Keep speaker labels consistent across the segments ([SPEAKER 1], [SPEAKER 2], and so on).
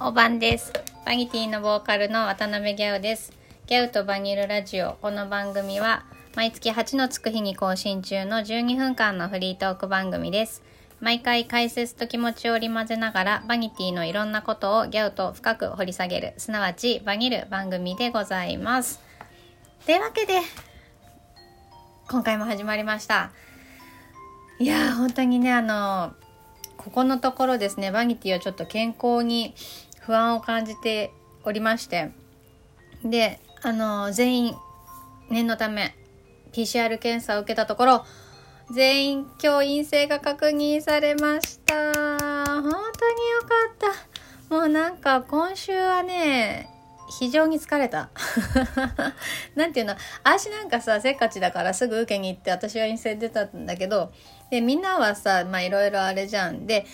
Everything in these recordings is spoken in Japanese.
[SPEAKER 1] おばんです。バニティのボーカルの渡辺ギャウです。ギャウとバニルラジオ。この番組は毎月8のつく日に更新中の12分間のフリートーク番組です。毎回解説と気持ちを織り交ぜながらバニティのいろんなことをギャウと深く掘り下げる、すなわちバニル番組でございます。というわけで、今回も始まりました。いやー、本当にね、あの、ここのところですね、バニティはちょっと健康に不安を感じておりまして、で、あの、全員、念のため、PCR 検査を受けたところ、全員今日陰性が確認されました。本当によかった。もうなんか今週はね、非常に疲れた。なんていうの、足なんかさ、せっかちだからすぐ受けに行って私は陰性出たんだけど、で、みんなはさ、まあいろいろあれじゃん。で、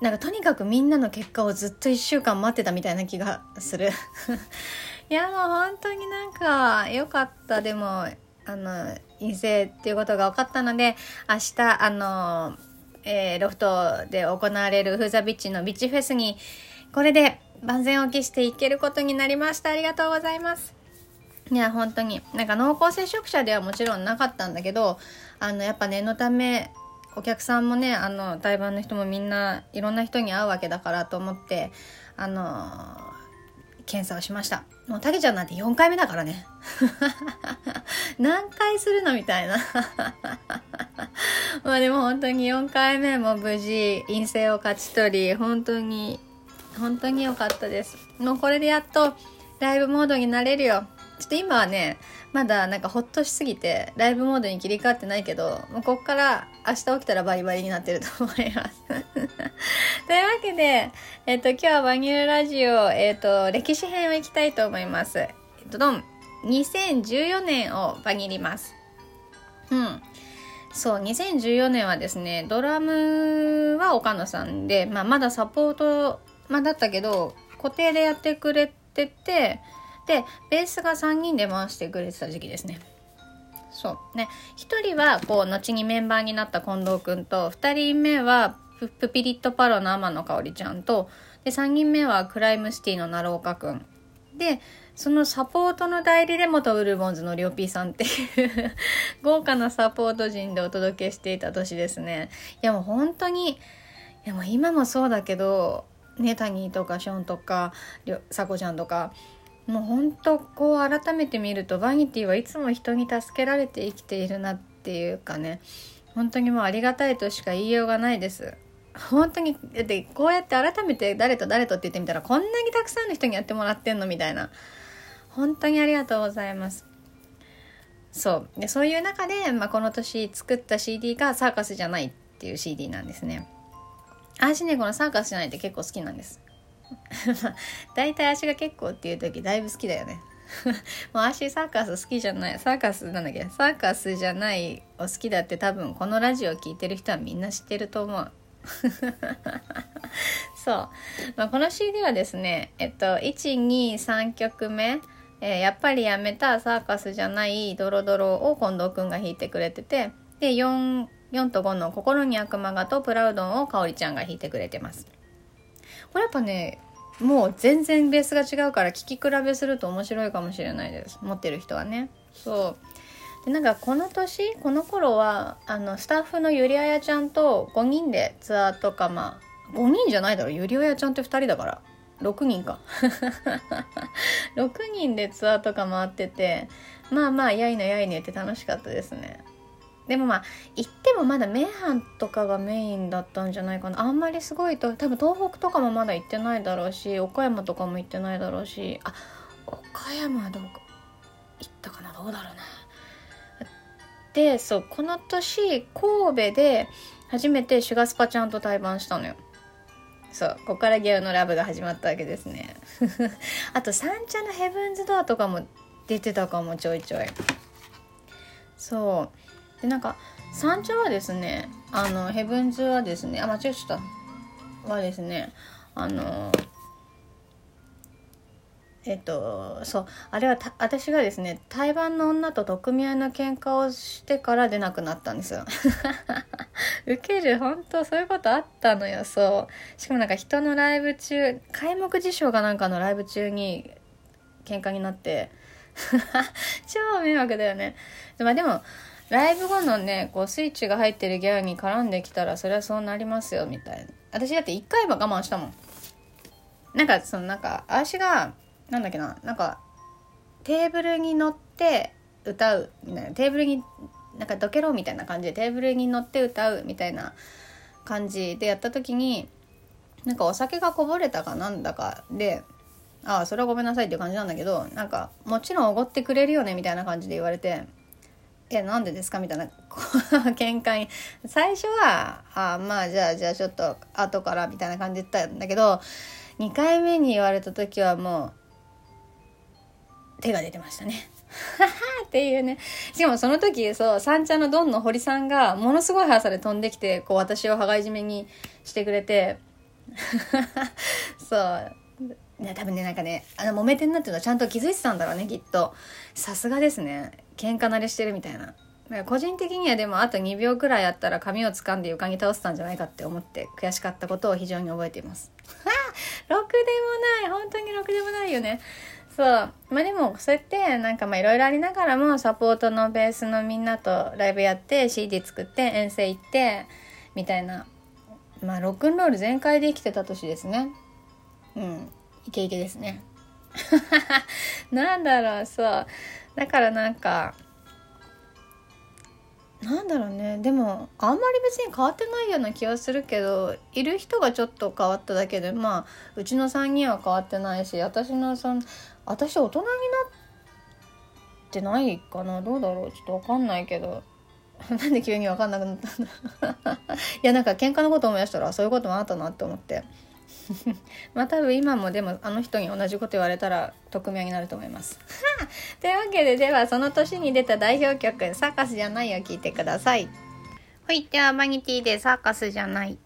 [SPEAKER 1] なんかとにかくみんなの結果をずっと1週間待ってたみたいな気がする。いやもう本当になんか良かった。でも、あの、陰性っていうことが分かったので、明日、あの、えーロフトで行われるフーザビッチのビッチフェスに、これで万全を期していけることになりました。ありがとうございます。いや、本当に。なんか濃厚接触者ではもちろんなかったんだけど、あの、やっぱ念のため、お客さんもね、あの、対バンの人もみんないろんな人に会うわけだからと思って、あの、検査をしました。もう、たけちゃんなんて4回目だからね。何回するのみたいな。まあでも本当に4回目も無事陰性を勝ち取り、本当に、本当に良かったです。もうこれでやっとライブモードになれるよ。ちょっと今はね、まだなんかほっとしすぎて、ライブモードに切り替わってないけど、もうこっから明日起きたらバリバリになってると思います。というわけで、えっ、と、今日はバニルラジオ、えっ、と、歴史編をいきたいと思います。えっ、と、どん。2014年をバニります。うん。そう、2014年はですね、ドラムは岡野さんで、まあ、まだサポート、まあ、だったけど、固定でやってくれてて、で、ベースが3人で回してくれてた時期ですね。そう。ね。1人は、こう、後にメンバーになった近藤くんと、2人目はプ、ピリットパロの天野香織ちゃんと、で、3人目はクライムシティの奈良岡くん。で、そのサポートの代理で元ウルボンズのりょうぴーさんっていう 豪華なサポート陣でお届けしていた年ですね。いやもう本当に、いやもう今もそうだけど、ね、タニーとかショーンとか、さこちゃんとか、もう本当こう改めて見るとバニティはいつも人に助けられて生きているなっていうかね、本当にもうありがたいとしか言いようがないです。本当に、だってこうやって改めて誰と誰とって言ってみたらこんなにたくさんの人にやってもらってんのみたいな。本当にありがとうございます。そう。で、そういう中で、まあ、この年作った CD がサーカスじゃないっていう CD なんですね。私ね、このサーカスじゃないって結構好きなんです。大体足が結構っていう時だいぶ好きだよね。もう足サーカス好きじゃない。サーカスなんだっけサーカスじゃないを好きだって多分このラジオ聴いてる人はみんな知ってると思う。そう。まあ、この CD はですね、えっと、1、2、3曲目、えーやっぱりやめたサーカスじゃないドロドロを近藤くんが弾いてくれてて、で、4、4と5の心に悪魔がとプラウドンをかおりちゃんが弾いてくれてます。これやっぱね、もう全然ベースが違うから聴き比べすると面白いかもしれないです。持ってる人はね。そう。で、なんかこの年、この頃は、あの、スタッフのゆりあやちゃんと5人でツアーとか、まあ、5人じゃないだろ。ゆりあやちゃんって2人だから。6人か。6人でツアーとか回ってて、まあまあ、やいのやいの言って楽しかったですね。でもまあ、行ってもまだ名阪とかがメインだったんじゃないかな。あんまりすごいと、多分東北とかもまだ行ってないだろうし、岡山とかも行ってないだろうし、あ、岡山はどうか、行ったかなどうだろうな。で、そう、この年、神戸で初めてシュガスパちゃんと対バンしたのよ。そう、ここからゲオのラブが始まったわけですね。あと、三茶のヘブンズドアとかも出てたかも、ちょいちょい。そう。で、なんか、三茶はですね、あの、ヘブンズはですね、あ、間違えちゃった。はですね、あの、えっと、そう、あれは私がですね、台湾の女と取っ組み合いの喧嘩をしてから出なくなったんですよ。受ける本当そういうことあったのよそうしかもなんか人のライブ中開幕辞書がなんかのライブ中に喧嘩になって 超迷惑だよねまあでもライブ後のねこうスイッチが入ってるギャラに絡んできたらそれはそうなりますよみたいな。私だって1回は我慢したもん。なんかそのなんか足がなんだっけななんかテーブルに乗って歌うみたいな。テーブルになんかどけろみたいな感じでテーブルに乗って歌うみたいな感じでやった時になんかお酒がこぼれたかなんだかでああそれはごめんなさいっていう感じなんだけどなんかもちろんおごってくれるよねみたいな感じで言われて「えなんでですか?」みたいな喧嘩に最初は「あまあじゃあじゃあちょっと後から」みたいな感じで言ったんだけど2回目に言われた時はもう手が出てましたね。っていうね。しかもその時、そう、三茶のドンの堀さんが、ものすごい速さで飛んできて、こう、私を羽交い締めにしてくれて、そう。ね、多分ね、なんかね、あの、揉めてんなっていうのはちゃんと気づいてたんだろうね、きっと。さすがですね。喧嘩慣れしてるみたいな。個人的にはでもあと2秒くらいあったら髪を掴んで床に倒せたんじゃないかって思って悔しかったことを非常に覚えています。ろくでもない本当にろくでもないよね。そう。まあでも、そうやって、なんかまあいろいろありながらも、サポートのベースのみんなとライブやって、CD 作って、遠征行って、みたいな。まあ、ロックンロール全開で生きてた年ですね。うん。イケイケですね。なんだろう、そう。だからなんか、なんだろうね。でもあんまり別に変わってないような気はするけどいる人がちょっと変わっただけでまあうちの3人は変わってないし私のその私大人になってないかな。どうだろう。ちょっと分かんないけど。なんで急に分かんなくなったんだ いやなんか喧嘩のこと思い出したらそういうこともあったなって思って。まあ多分今もでもあの人に同じこと言われたら匿名になると思います。というわけでではその年に出た代表曲「サーカスじゃない」を聴いてください。はいではマニティで「サーカスじゃない」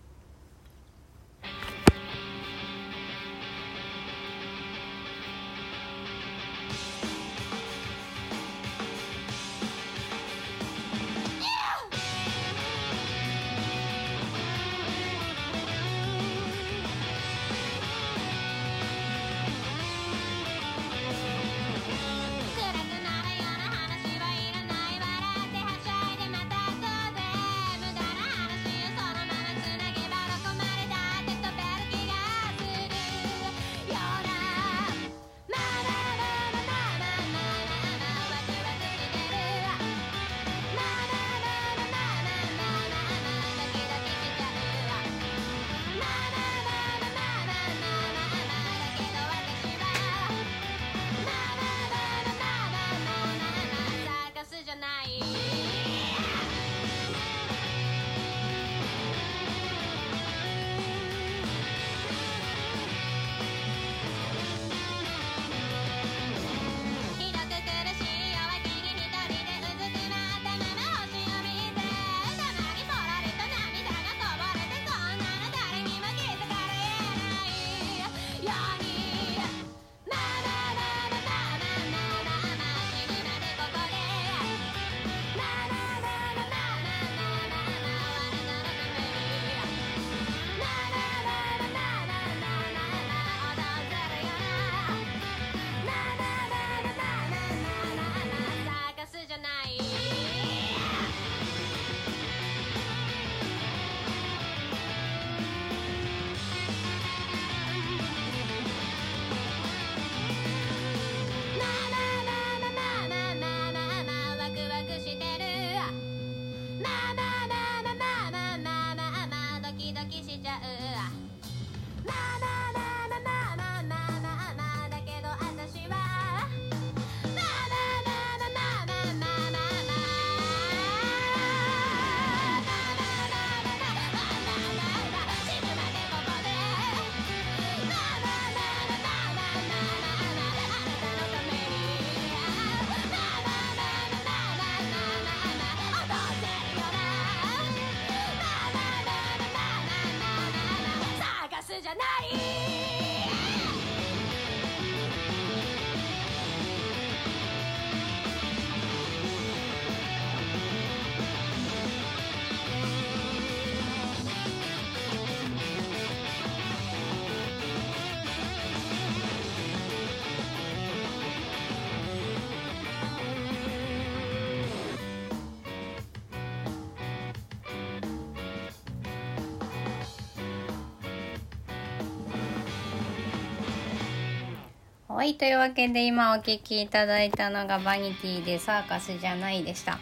[SPEAKER 1] はい、というわけで今お聴きいただいたのがバニティでサーカスじゃないでした。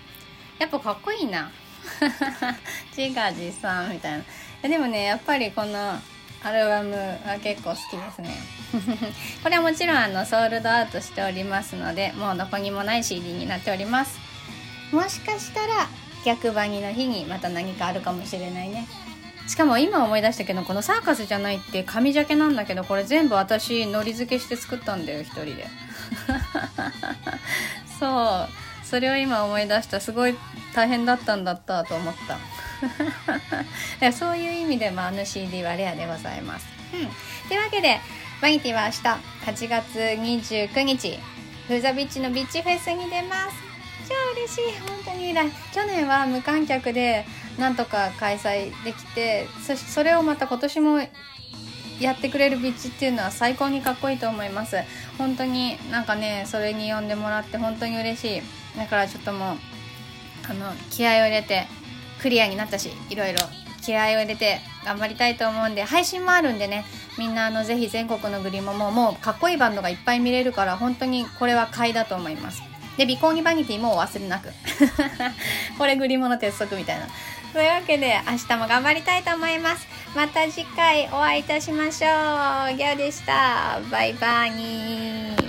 [SPEAKER 1] やっぱかっこいいな。自画自賛みたいな。でもね、やっぱりこのアルバムは結構好きですね。これはもちろんあのソールドアウトしておりますので、もうどこにもない CD になっております。もしかしたら逆バニの日にまた何かあるかもしれないね。しかも今思い出したけどこのサーカスじゃないって紙ジャケなんだけどこれ全部私のり付けして作ったんだよ一人で。そう。それを今思い出した。すごい大変だったんだったと思った。そういう意味でもあの CD はレアでございます、うん、というわけでバニティは明日8月29日フーザビッチのビッチフェスに出ます。超嬉しい。本当に去年は無観客でなんとか開催できてそそれをまた今年もやってくれるビッチっていうのは最高にかっこいいと思います本当になんかねそれに呼んでもらって本当に嬉しいだからちょっともうあの気合を入れてクリアになったしいろいろ気合を入れて頑張りたいと思うんで配信もあるんでねみんなあのぜひ全国のグリモももうかっこいいバンドがいっぱい見れるから本当にこれは買いだと思いますで、ビコーニバニティもお忘れなく。これグリモの鉄則みたいな。というわけで、明日も頑張りたいと思います。また次回お会いいたしましょう。ギャオでした。バイバーニー。